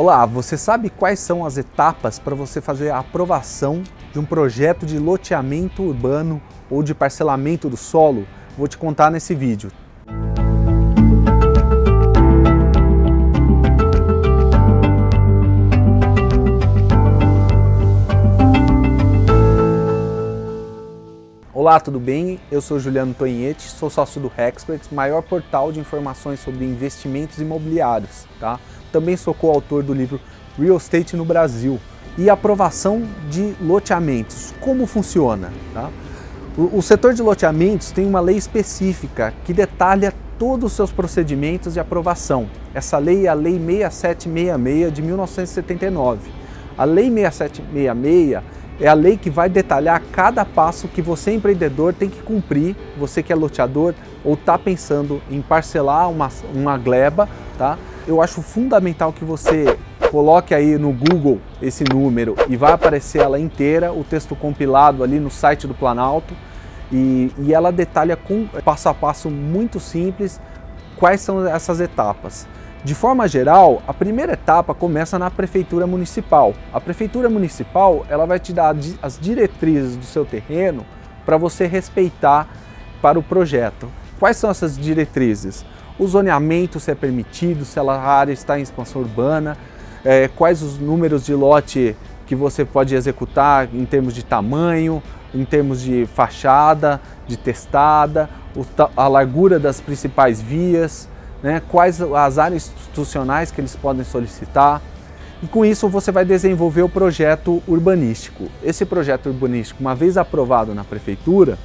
Olá, você sabe quais são as etapas para você fazer a aprovação de um projeto de loteamento urbano ou de parcelamento do solo? Vou te contar nesse vídeo. Olá, tudo bem? Eu sou Juliano Tonhete, sou sócio do Hexperts, maior portal de informações sobre investimentos imobiliários. Tá? Também sou coautor do livro Real Estate no Brasil e aprovação de loteamentos. Como funciona? Tá? O, o setor de loteamentos tem uma lei específica que detalha todos os seus procedimentos de aprovação. Essa lei é a Lei 6766 de 1979. A Lei 6766 é a lei que vai detalhar cada passo que você, empreendedor, tem que cumprir, você que é loteador ou está pensando em parcelar uma, uma gleba, tá? Eu acho fundamental que você coloque aí no Google esse número e vai aparecer ela inteira, o texto compilado ali no site do Planalto e, e ela detalha com passo a passo muito simples quais são essas etapas. De forma geral, a primeira etapa começa na prefeitura municipal. A prefeitura municipal ela vai te dar as diretrizes do seu terreno para você respeitar para o projeto. Quais são essas diretrizes? O zoneamento, se é permitido, se a área está em expansão urbana, é, quais os números de lote que você pode executar em termos de tamanho, em termos de fachada, de testada, a largura das principais vias, né, quais as áreas institucionais que eles podem solicitar. E com isso você vai desenvolver o projeto urbanístico. Esse projeto urbanístico, uma vez aprovado na prefeitura,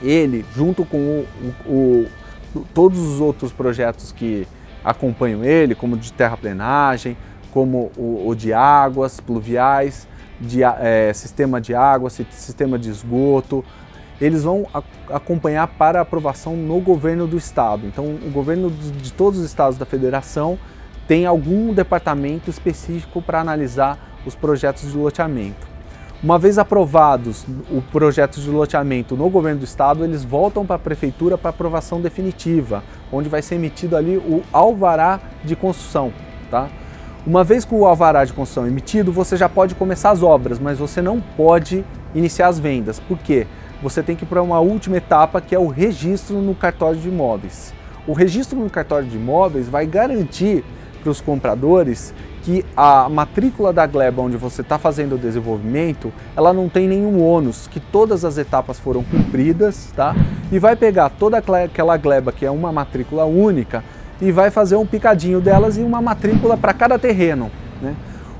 ele, junto com o, o, o, todos os outros projetos que acompanham ele, como de terraplenagem, como o, de águas pluviais, de é, sistema de água, sistema de esgoto, eles vão acompanhar para aprovação no governo do estado. Então, o governo de todos os estados da federação tem algum departamento específico para analisar os projetos de loteamento. Uma vez aprovados o projeto de loteamento no governo do estado, eles voltam para a prefeitura para aprovação definitiva, onde vai ser emitido ali o alvará de construção, tá? Uma vez com o alvará de construção emitido, você já pode começar as obras, mas você não pode iniciar as vendas. Por quê? Você tem que ir para uma última etapa que é o registro no cartório de imóveis. O registro no cartório de imóveis vai garantir para os compradores que a matrícula da gleba onde você está fazendo o desenvolvimento, ela não tem nenhum ônus, que todas as etapas foram cumpridas, tá? E vai pegar toda aquela gleba que é uma matrícula única e vai fazer um picadinho delas e uma matrícula para cada terreno, né?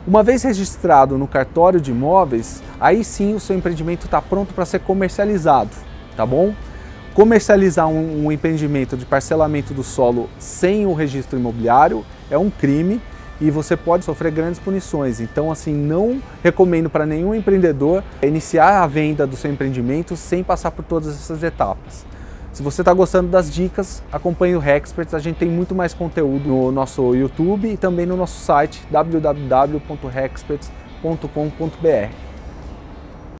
Uma vez registrado no cartório de imóveis, aí sim o seu empreendimento está pronto para ser comercializado, tá bom? Comercializar um, um, empreendimento de parcelamento do solo sem o registro imobiliário é um crime e você pode sofrer grandes punições. Então, assim, não recomendo para nenhum empreendedor iniciar a venda do seu empreendimento sem passar por todas essas etapas. Se você está gostando das dicas, acompanhe o Hexperts. A gente tem muito mais conteúdo no nosso YouTube e também no nosso site www.hexperts.com.br.